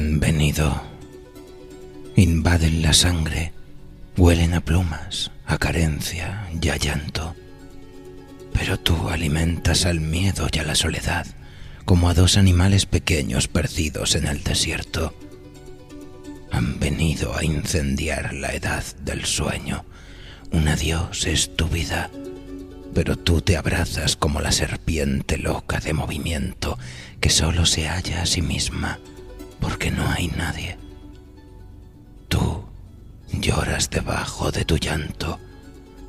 Han venido. Invaden la sangre. Huelen a plumas, a carencia y a llanto. Pero tú alimentas al miedo y a la soledad como a dos animales pequeños perdidos en el desierto. Han venido a incendiar la edad del sueño. Un adiós es tu vida, pero tú te abrazas como la serpiente loca de movimiento que solo se halla a sí misma porque no hay nadie. Tú lloras debajo de tu llanto.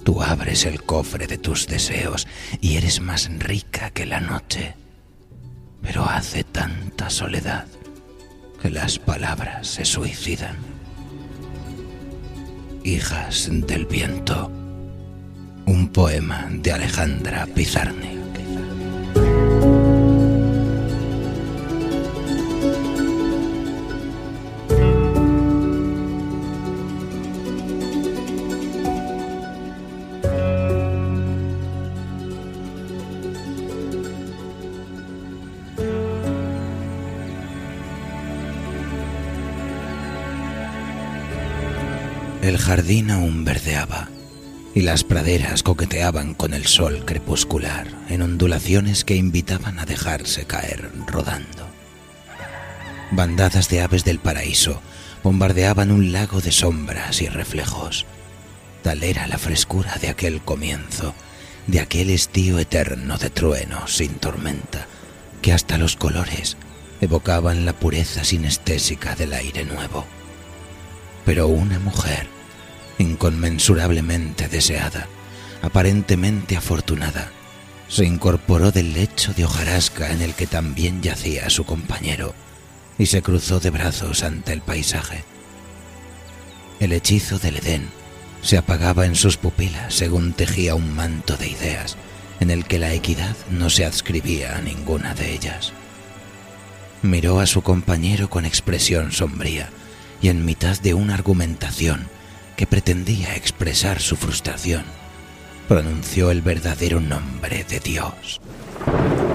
Tú abres el cofre de tus deseos y eres más rica que la noche. Pero hace tanta soledad que las palabras se suicidan. Hijas del viento. Un poema de Alejandra Pizarnik. El jardín aún verdeaba y las praderas coqueteaban con el sol crepuscular en ondulaciones que invitaban a dejarse caer rodando. Bandadas de aves del paraíso bombardeaban un lago de sombras y reflejos. Tal era la frescura de aquel comienzo, de aquel estío eterno de trueno sin tormenta, que hasta los colores evocaban la pureza sinestésica del aire nuevo. Pero una mujer, inconmensurablemente deseada, aparentemente afortunada, se incorporó del lecho de hojarasca en el que también yacía su compañero y se cruzó de brazos ante el paisaje. El hechizo del Edén se apagaba en sus pupilas según tejía un manto de ideas en el que la equidad no se adscribía a ninguna de ellas. Miró a su compañero con expresión sombría y en mitad de una argumentación que pretendía expresar su frustración, pronunció el verdadero nombre de Dios.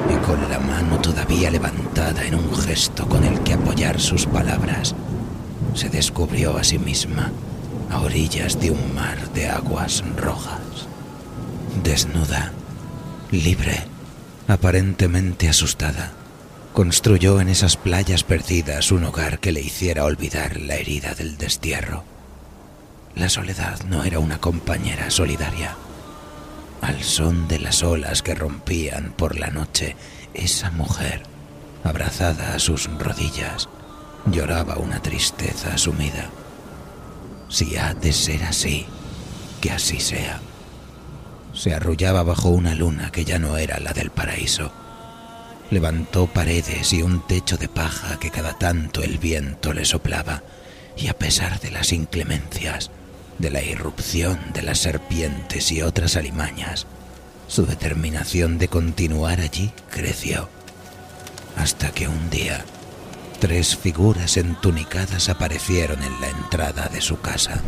Y con la mano todavía levantada en un gesto con el que apoyar sus palabras, se descubrió a sí misma a orillas de un mar de aguas rojas. Desnuda, libre, aparentemente asustada, construyó en esas playas perdidas un hogar que le hiciera olvidar la herida del destierro. La soledad no era una compañera solidaria. Al son de las olas que rompían por la noche, esa mujer, abrazada a sus rodillas, lloraba una tristeza sumida. Si ha de ser así, que así sea. Se arrullaba bajo una luna que ya no era la del paraíso Levantó paredes y un techo de paja que cada tanto el viento le soplaba, y a pesar de las inclemencias, de la irrupción de las serpientes y otras alimañas, su determinación de continuar allí creció, hasta que un día tres figuras entunicadas aparecieron en la entrada de su casa.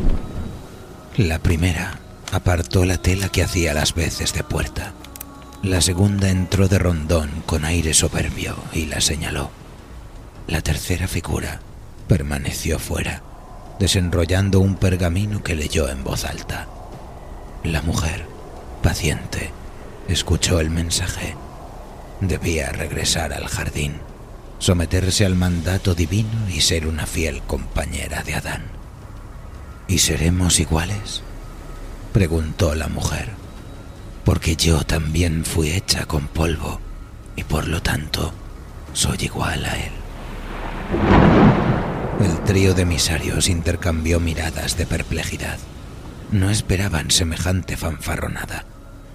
La primera apartó la tela que hacía las veces de puerta la segunda entró de rondón con aire soberbio y la señaló. La tercera figura permaneció fuera, desenrollando un pergamino que leyó en voz alta. La mujer, paciente, escuchó el mensaje. Debía regresar al jardín, someterse al mandato divino y ser una fiel compañera de Adán. ¿Y seremos iguales? preguntó la mujer porque yo también fui hecha con polvo y por lo tanto soy igual a él. El trío de emisarios intercambió miradas de perplejidad. No esperaban semejante fanfarronada.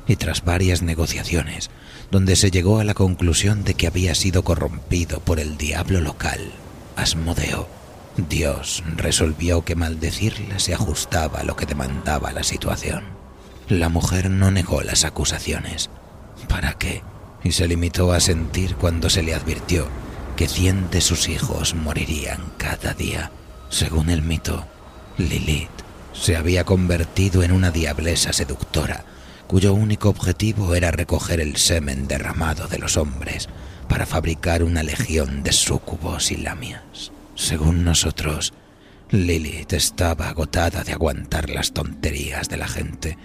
y tras varias negociaciones, donde se llegó a la conclusión de que había sido corrompido por el diablo local, Asmodeo, Dios resolvió que maldecirla se ajustaba a lo que demandaba la situación. La mujer no negó las acusaciones. ¿Para qué? Y se limitó a sentir cuando se le advirtió que cien de sus hijos morirían cada día. Según el mito, Lilith se había convertido en una diablesa seductora cuyo único objetivo era recoger el semen derramado de los hombres para fabricar una legión de súcubos y lamias. Según nosotros, Lilith estaba agotada de aguantar las tonterías de la gente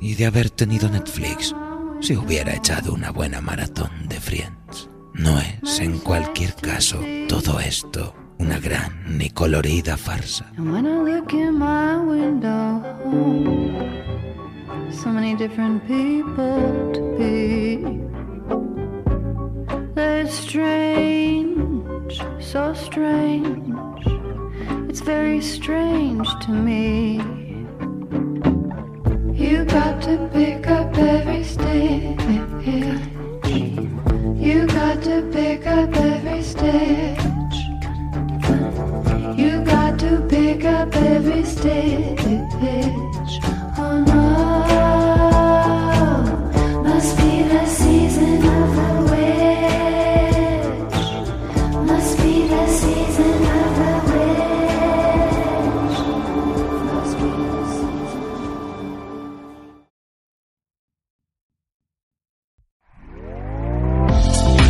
y de haber tenido Netflix si hubiera echado una buena maratón de Friends. No es, en cualquier caso, todo esto una gran ni colorida farsa. so many different people to be. It's strange, so strange. It's very strange to me. You got to pick up every stitch. Every stitch.